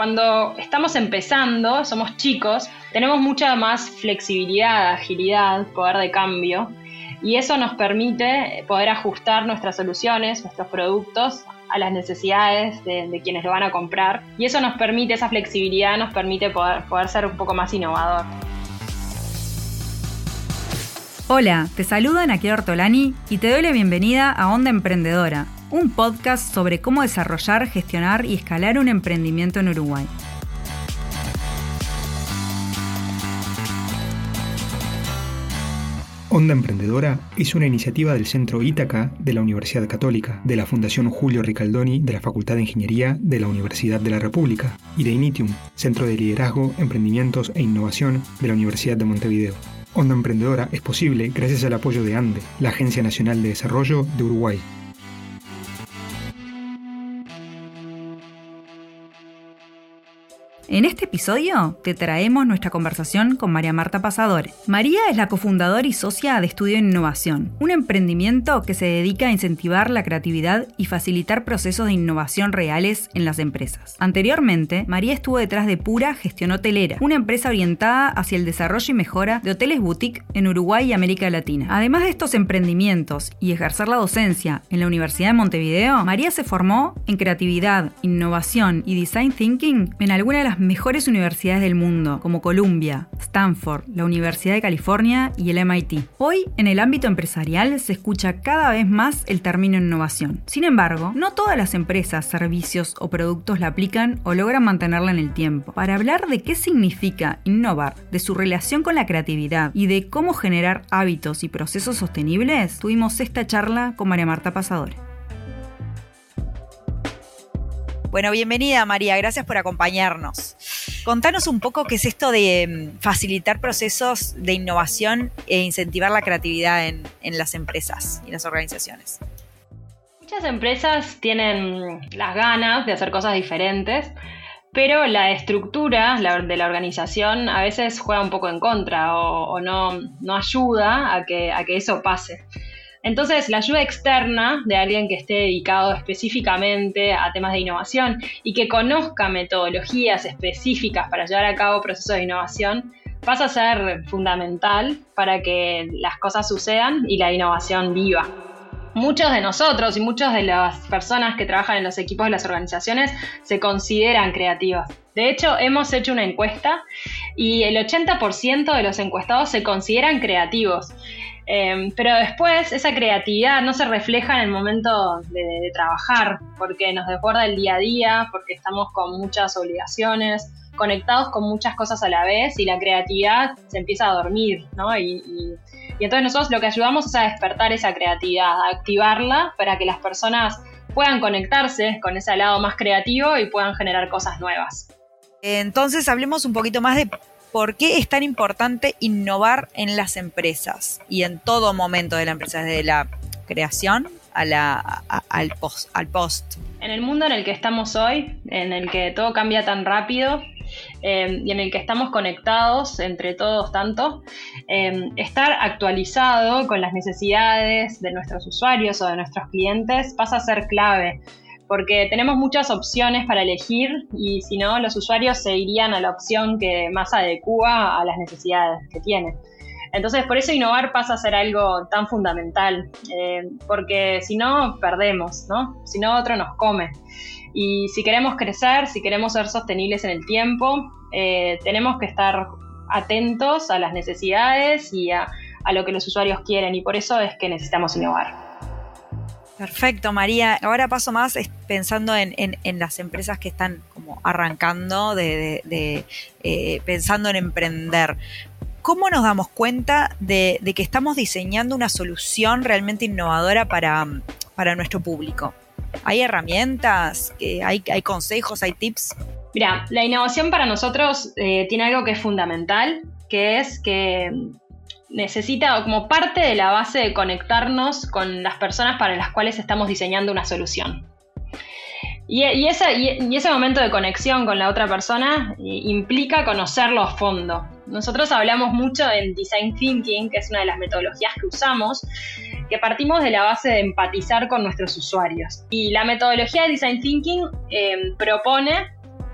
Cuando estamos empezando, somos chicos, tenemos mucha más flexibilidad, agilidad, poder de cambio. Y eso nos permite poder ajustar nuestras soluciones, nuestros productos a las necesidades de, quienes lo van a comprar. Y eso nos permite, esa flexibilidad nos permite poder, poder ser un poco más innovador. Hola, te saluda Nakia Ortolani y te doy la bienvenida a Onda Emprendedora, un podcast sobre cómo desarrollar, gestionar y escalar un emprendimiento en Uruguay. Onda Emprendedora es una iniciativa del Centro Ítaca de la Universidad Católica, de la Fundación Julio Ricaldoni de la Facultad de Ingeniería de la Universidad de la República y de Initium, Centro de Liderazgo, Emprendimientos e Innovación de la Universidad de Montevideo. Onda Emprendedora es posible gracias al apoyo de ANDE, la Agencia Nacional de Desarrollo de Uruguay. En este episodio te traemos nuestra conversación con María Marta Pasadore. María es la cofundadora y socia de Estudio Innovación, un emprendimiento que se dedica a incentivar la creatividad y facilitar procesos de innovación reales en las empresas. Anteriormente, María estuvo detrás de Pura Gestión Hotelera, una empresa orientada hacia el desarrollo y mejora de hoteles boutique en Uruguay y América Latina. Además de estos emprendimientos y ejercer la docencia en la Universidad de Montevideo, María se formó en creatividad, innovación y design thinking en alguna de las mejores universidades del mundo, como Columbia, Stanford, la Universidad de California y el MIT. Hoy, en el ámbito empresarial, se escucha cada vez más el término innovación. Sin embargo, no todas las empresas, servicios o productos la aplican o logran mantenerla en el tiempo. Para hablar de qué significa innovar, de su relación con la creatividad y de cómo generar hábitos y procesos sostenibles, tuvimos esta charla con María Marta Pasadores. Bueno, bienvenida María, gracias por acompañarnos. Contanos un poco qué es esto de mm, facilitar procesos de innovación e incentivar la creatividad en, las empresas y las organizaciones. Muchas empresas tienen las ganas de hacer cosas diferentes, pero la estructura de la organización a veces juega un poco en contra o, no, no, ayuda a que, a que eso pase. Entonces, la ayuda externa de alguien que esté dedicado específicamente a temas de innovación y que conozca metodologías específicas para llevar a cabo procesos de innovación pasa a ser fundamental para que las cosas sucedan y la innovación viva. Muchos de nosotros y muchas de las personas que trabajan en los equipos de las organizaciones se consideran creativas. De hecho, hemos hecho una encuesta y el 80% de los encuestados se consideran creativos. Em, pero después esa creatividad no se refleja en el momento de, trabajar, porque nos desborda el día a día, porque estamos con muchas obligaciones, conectados con muchas cosas a la vez y la creatividad se empieza a dormir, ¿no? Y, y entonces nosotros lo que ayudamos es a despertar esa creatividad, a activarla para que las personas puedan conectarse con ese lado más creativo y puedan generar cosas nuevas. Entonces hablemos un poquito más de por qué es tan importante innovar en las empresas y en todo momento de la empresa, desde la creación a la, al, post, al post. En el mundo en el que estamos hoy, en el que todo cambia tan rápido eh, y en el que estamos conectados entre todos tanto, eh, estar actualizado con las necesidades de nuestros usuarios o de nuestros clientes pasa a ser clave porque tenemos muchas opciones para elegir y si no, los usuarios se irían a la opción que más adecua a las necesidades que tienen. Entonces, por eso innovar pasa a ser algo tan fundamental, eh, porque si no, perdemos, ¿no? Si no, otro nos come. Y si queremos crecer, si queremos ser sostenibles en el tiempo, eh, tenemos que estar atentos a las necesidades y a lo que los usuarios quieren, y por eso es que necesitamos innovar. Perfecto, María. Ahora paso más pensando en, las empresas que están como arrancando, de, eh, pensando en emprender. ¿Cómo nos damos cuenta de, que estamos diseñando una solución realmente innovadora para, nuestro público? ¿Hay herramientas? ¿Hay, hay consejos? ¿Hay tips? Mira, la innovación para nosotros eh, tiene algo que es fundamental, que es que necesita como parte de la base de conectarnos con las personas para las cuales estamos diseñando una solución. Y, ese momento de conexión con la otra persona implica conocerlo a fondo. Nosotros hablamos mucho en Design Thinking, que es una de las metodologías que usamos, que partimos de la base de empatizar con nuestros usuarios. Y la metodología de Design Thinking eh, propone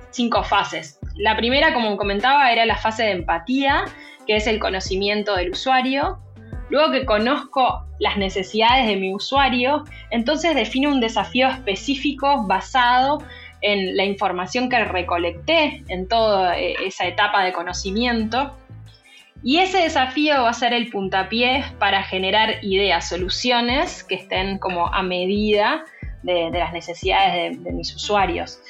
cinco fases. La primera, como comentaba, era la fase de empatía, que es el conocimiento del usuario. Luego que conozco las necesidades de mi usuario, entonces defino un desafío específico basado en la información que recolecté en toda eh, esa etapa de conocimiento. Y ese desafío va a ser el puntapié para generar ideas, soluciones que estén como a medida de, las necesidades de, mis usuarios.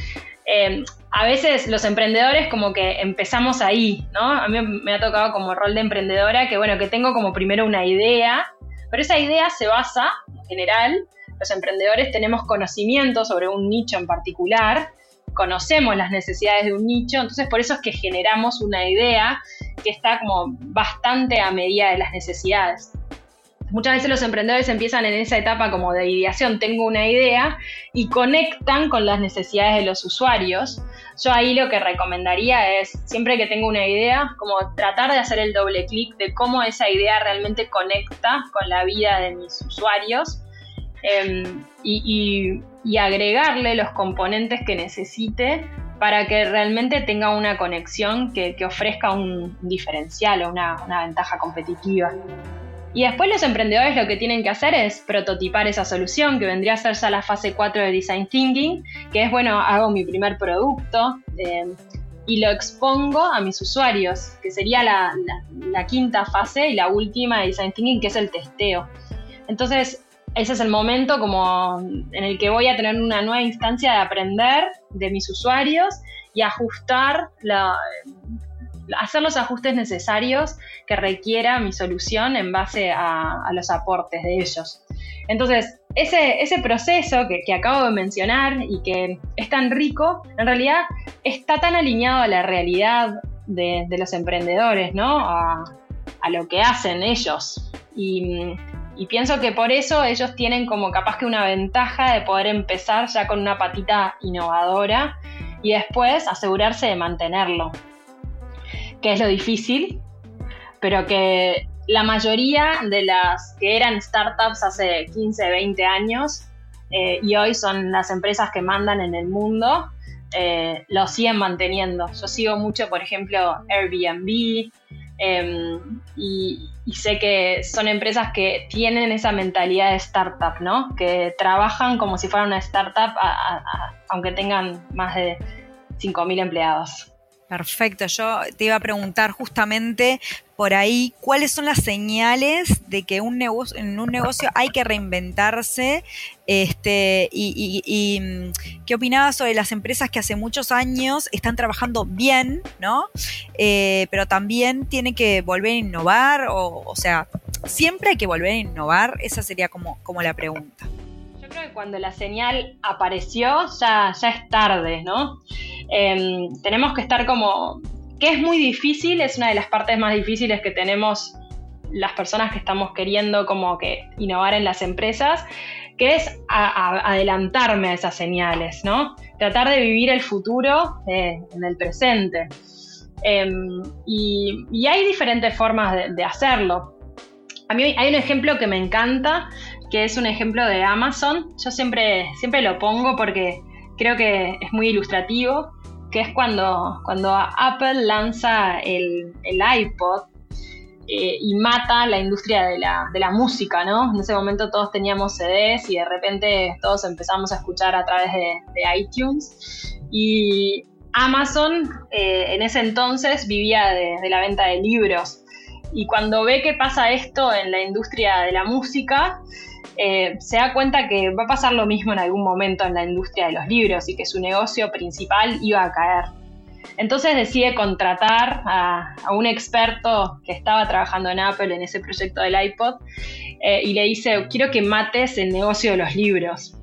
Eh, a veces los emprendedores como que empezamos ahí, ¿no? A mí me ha tocado como rol de emprendedora que, bueno, que tengo como primero una idea, pero esa idea se basa, en general, los emprendedores tenemos conocimiento sobre un nicho en particular, conocemos las necesidades de un nicho, entonces por eso es que generamos una idea que está como bastante a medida de las necesidades muchas veces los emprendedores empiezan en esa etapa como de ideación, tengo una idea, y conectan con las necesidades de los usuarios. Yo ahí lo que recomendaría es, siempre que tengo una idea, como tratar de hacer el doble clic de cómo esa idea realmente conecta con la vida de mis usuarios em, y, agregarle los componentes que necesite para que realmente tenga una conexión que, ofrezca un diferencial o una ventaja competitiva. Y después los emprendedores lo que tienen que hacer es prototipar esa solución, que vendría a ser ya la fase 4 de Design Thinking, que es, bueno, hago mi primer producto eh, y lo expongo a mis usuarios, que sería la, quinta fase y la última de Design Thinking, que es el testeo. Entonces, ese es el momento como en el que voy a tener una nueva instancia de aprender de mis usuarios y ajustar la, hacer los ajustes necesarios que requiera mi solución en base a, los aportes de ellos. Entonces, ese, ese proceso que, acabo de mencionar y que es tan rico, en realidad está tan alineado a la realidad de, los emprendedores, ¿no? A, lo que hacen ellos. Y, y, pienso que por eso ellos tienen como capaz que una ventaja de poder empezar ya con una patita innovadora y después asegurarse de mantenerlo que es lo difícil, pero que la mayoría de las que eran startups hace 15, 20 años eh, y hoy son las empresas que mandan en el mundo, eh, lo siguen manteniendo. Yo sigo mucho, por ejemplo, Airbnb em, y, sé que son empresas que tienen esa mentalidad de startup, ¿no? Que trabajan como si fueran una startup aunque tengan más de 5.000 empleados. Perfecto, yo te iba a preguntar justamente por ahí cuáles son las señales de que un negocio, en un negocio hay que reinventarse este, y, mm, qué opinabas sobre las empresas que hace muchos años están trabajando bien, ¿no? Eh, pero también tienen que volver a innovar, o, o sea, siempre hay que volver a innovar, esa sería como, como la pregunta que cuando la señal apareció ya, ya es tarde, ¿no? Em, tenemos que estar como, que es muy difícil, es una de las partes más difíciles que tenemos las personas que estamos queriendo como que innovar en las empresas, que es adelantarme a esas señales, ¿no? Tratar de vivir el futuro eh, en el presente. Em, y, hay diferentes formas de, de hacerlo. A mí hay un ejemplo que me encanta, que es un ejemplo de Amazon. Yo siempre, siempre lo pongo porque creo que es muy ilustrativo, que es cuando, cuando Apple lanza el, iPod eh, y mata la industria de la, de la, música, ¿no? En ese momento todos teníamos CDs y de repente todos empezamos a escuchar a través de, iTunes. Y Amazon eh, en ese entonces vivía de la venta de libros. Y cuando ve que pasa esto en la industria de la música, eh, se da cuenta que va a pasar lo mismo en algún momento en la industria de los libros y que su negocio principal iba a caer. Entonces decide contratar a, un experto que estaba trabajando en Apple en ese proyecto del iPod eh, y le dice, quiero que mates el negocio de los libros.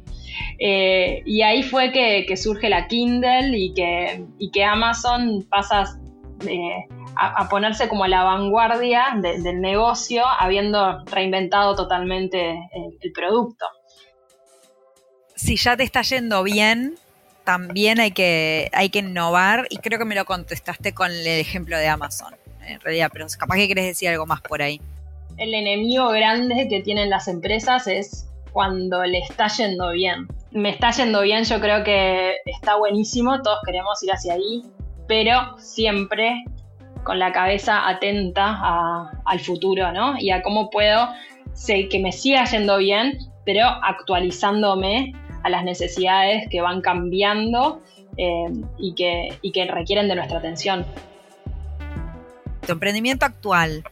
Eh, y ahí fue que, surge la Kindle y que, y que Amazon pasa a, ponerse como a la vanguardia del negocio, habiendo reinventado totalmente el, producto. Si ya te está yendo bien, también hay que, hay que innovar y creo que me lo contestaste con el ejemplo de Amazon, en realidad, pero capaz que querés decir algo más por ahí. El enemigo grande que tienen las empresas es cuando le está yendo bien. Me está yendo bien, yo creo que está buenísimo, todos queremos ir hacia ahí, pero siempre con la cabeza atenta al futuro, ¿no? Y a cómo puedo sé que me siga yendo bien, pero actualizándome a las necesidades que van cambiando eh, y, que, y que requieren de nuestra atención. ¿Tu emprendimiento actual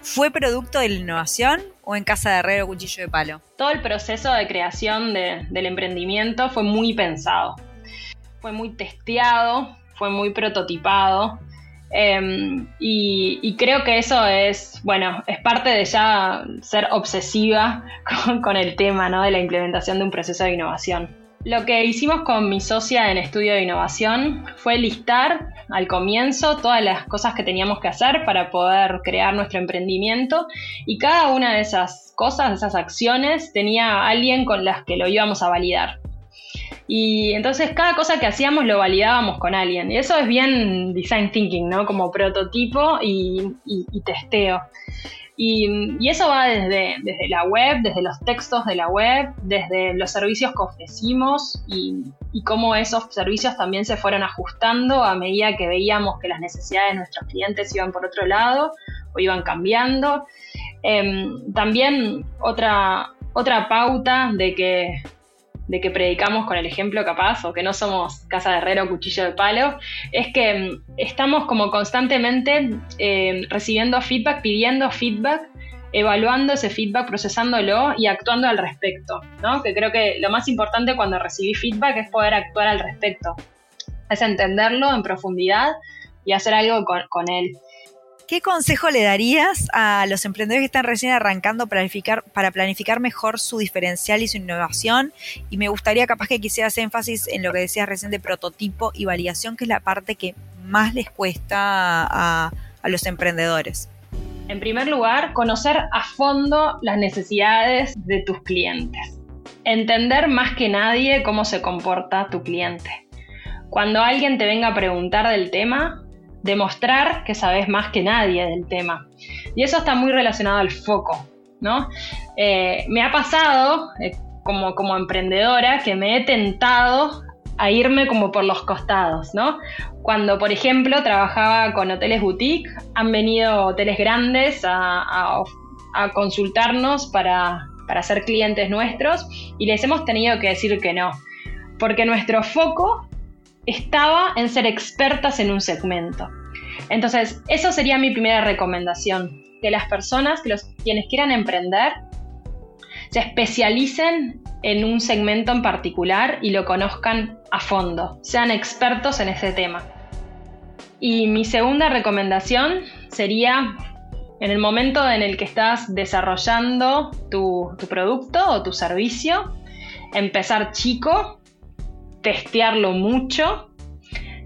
fue producto de la innovación o en casa de herrero cuchillo de palo? Todo el proceso de creación del emprendimiento fue muy pensado, fue muy testeado, fue muy prototipado. Em, y, creo que eso es, bueno, es parte de ya ser obsesiva con, con el tema ¿no? de la implementación de un proceso de innovación. Lo que hicimos con mi socia en estudio de innovación fue listar al comienzo todas las cosas que teníamos que hacer para poder crear nuestro emprendimiento y cada una de esas cosas, esas acciones, tenía alguien con las que lo íbamos a validar. Y entonces cada cosa que hacíamos lo validábamos con alguien. Y eso es bien design thinking, ¿no? Como prototipo y, testeo. Y, eso va desde, desde, la web, desde los textos de la web, desde los servicios que ofrecimos y, cómo esos servicios también se fueron ajustando a medida que veíamos que las necesidades de nuestros clientes iban por otro lado o iban cambiando. Em, también otra, otra pauta de que de que predicamos con el ejemplo capaz o que no somos casa de herrero cuchillo de palo, es que mm, estamos como constantemente eh, recibiendo feedback, pidiendo feedback, evaluando ese feedback, procesándolo y actuando al respecto, ¿no? Que creo que lo más importante cuando recibí feedback es poder actuar al respecto, es entenderlo en profundidad y hacer algo con, con él. ¿Qué consejo le darías a los emprendedores que están recién arrancando para planificar, mejor su diferencial y su innovación? Y me gustaría capaz que quisieras énfasis en lo que decías recién de prototipo y validación, que es la parte que más les cuesta a, a los emprendedores. En primer lugar, conocer a fondo las necesidades de tus clientes. Entender más que nadie cómo se comporta tu cliente. Cuando alguien te venga a preguntar del tema, demostrar que sabes más que nadie del tema. Y eso está muy relacionado al foco, ¿no? Eh, me ha pasado, eh, como, como emprendedora, que me he tentado a irme como por los costados, ¿no? Cuando, por ejemplo, trabajaba con hoteles boutique, han venido hoteles grandes a, consultarnos para, para ser clientes nuestros y les hemos tenido que decir que no, porque nuestro foco estaba en ser expertas en un segmento. Entonces, eso sería mi primera recomendación, que las personas, que los, quienes quieran emprender, se especialicen en un segmento en particular y lo conozcan a fondo, sean expertos en ese tema. Y mi segunda recomendación sería, en el momento en el que estás desarrollando tu, tu producto o tu servicio, empezar chico, testearlo mucho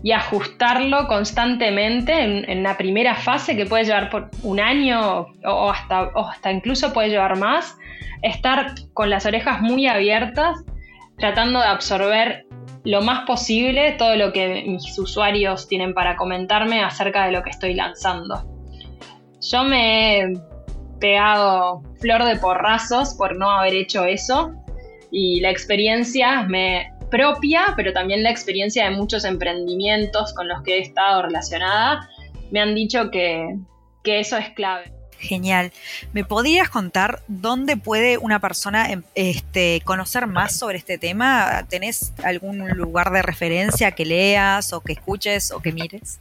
y ajustarlo constantemente en, la primera fase que puede llevar por un año o hasta, hasta incluso puede llevar más, estar con las orejas muy abiertas, tratando de absorber lo más posible todo lo que mis usuarios tienen para comentarme acerca de lo que estoy lanzando. Yo me he pegado flor de porrazos por no haber hecho eso y la experiencia me propia, pero también la experiencia de muchos emprendimientos con los que he estado relacionada, me han dicho que, eso es clave. Genial. ¿Me podrías contar dónde puede una persona em, este, conocer más sobre este tema? ¿Tenés algún lugar de referencia que leas o que escuches o que mires?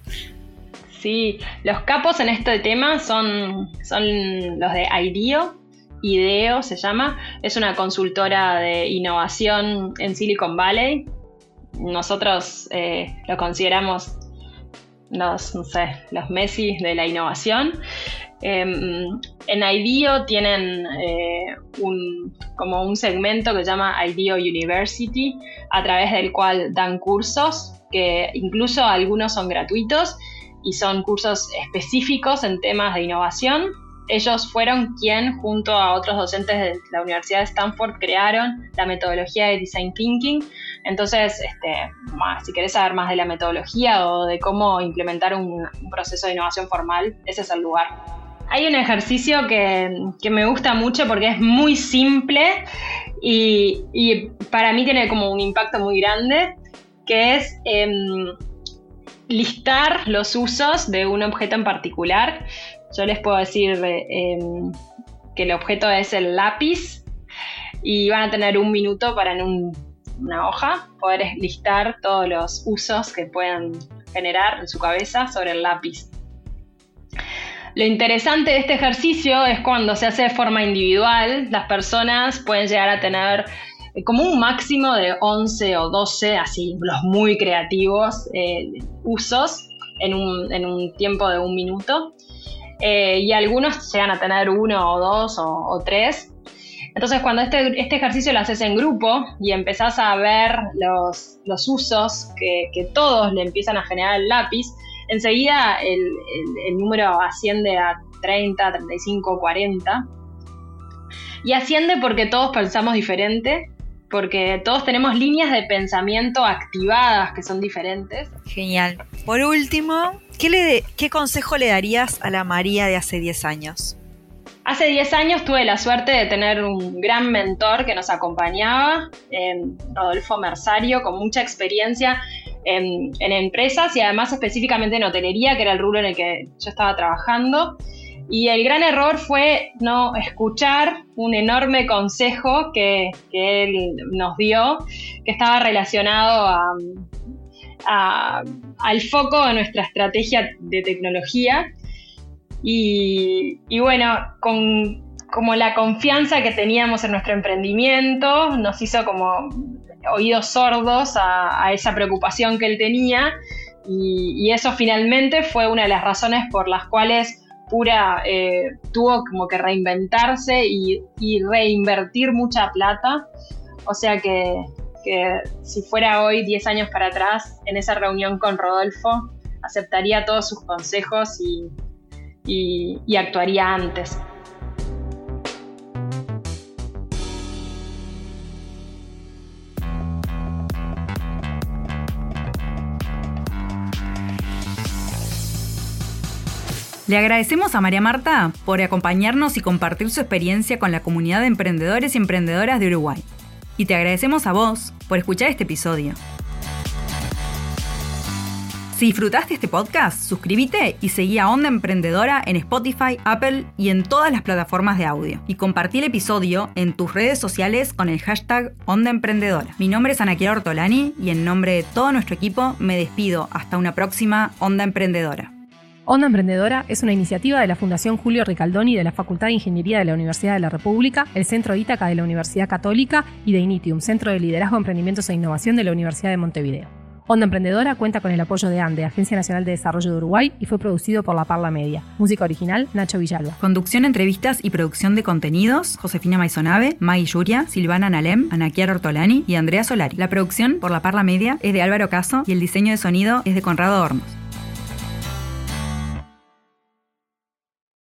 Sí, los capos en este tema son, son los de IDEO, IDEO se llama, es una consultora de innovación en Silicon Valley. Nosotros eh, lo consideramos los, Messi de la innovación. Em, en IDEO tienen eh, un, como un segmento que se llama IDEO University, a través del cual dan cursos, que incluso algunos son gratuitos y son cursos específicos en temas de innovación ellos fueron quien, junto a otros docentes de la Universidad de Stanford, crearon la metodología de Design Thinking. Entonces, este, si querés saber más de la metodología o de cómo implementar un, proceso de innovación formal, ese es el lugar. Hay un ejercicio que, que, me gusta mucho porque es muy simple Y, para mí tiene como un impacto muy grande, que es em, listar los usos de un objeto en particular. Yo les puedo decir em, que el objeto es el lápiz y van a tener un minuto para en una hoja poder listar todos los usos que puedan generar en su cabeza sobre el lápiz. Lo interesante de este ejercicio es cuando se hace de forma individual, las personas pueden llegar a tener eh, como un máximo de 11 o 12, así los muy creativos, eh, usos en un, tiempo de un minuto. Eh, y algunos llegan a tener uno o dos o, tres. Entonces, cuando este, este, ejercicio lo haces en grupo y empezás a ver los, usos que, que, todos le empiezan a generar el lápiz, enseguida el, número asciende a 30, 35, 40. Y asciende porque todos pensamos diferente, porque todos tenemos líneas de pensamiento activadas que son diferentes. Genial. Por último, ¿qué, consejo le darías a la María de hace 10 años? Hace 10 años tuve la suerte de tener un gran mentor que nos acompañaba, Rodolfo Mersario, con mucha experiencia en, empresas y además específicamente en hotelería, que era el rubro en el que yo estaba trabajando. Y el gran error fue no escuchar un enorme consejo que, él nos dio, que estaba relacionado al foco de nuestra estrategia de tecnología. Y, y bueno, con como la confianza que teníamos en nuestro emprendimiento nos hizo como oídos sordos a, esa preocupación que él tenía y, eso finalmente fue una de las razones por las cuales Pura eh, tuvo como que reinventarse y, reinvertir mucha plata. O sea que, si fuera hoy 10 años para atrás, en esa reunión con Rodolfo, aceptaría todos sus consejos y actuaría antes. Le agradecemos a María Marta por acompañarnos y compartir su experiencia con la comunidad de emprendedores y emprendedoras de Uruguay. Y te agradecemos a vos por escuchar este episodio. Si disfrutaste este podcast, suscríbete y seguí a Onda Emprendedora en Spotify, Apple y en todas las plataformas de audio. Y compartí el episodio en tus redes sociales con el hashtag Onda Emprendedora. Mi nombre es Anaquiara Ortolani y en nombre de todo nuestro equipo me despido hasta una próxima Onda Emprendedora. Onda Emprendedora es una iniciativa de la Fundación Julio Ricaldoni de la Facultad de Ingeniería de la Universidad de la República, el Centro Ítaca de la Universidad Católica y de Initium, Centro de Liderazgo, Emprendimientos e Innovación de la Universidad de Montevideo. Onda Emprendedora cuenta con el apoyo de ANDE, Agencia Nacional de Desarrollo de Uruguay, y fue producido por La Parla Media. Música original, Nacho Villalba. Conducción, entrevistas y producción de contenidos, Josefina Maisonave, Maggie Yuria, Silvana Nalem, Anaquiar Ortolani y Andrea Solari. La producción por La Parla Media es de Álvaro Caso y el diseño de sonido es de Conrado Hornos.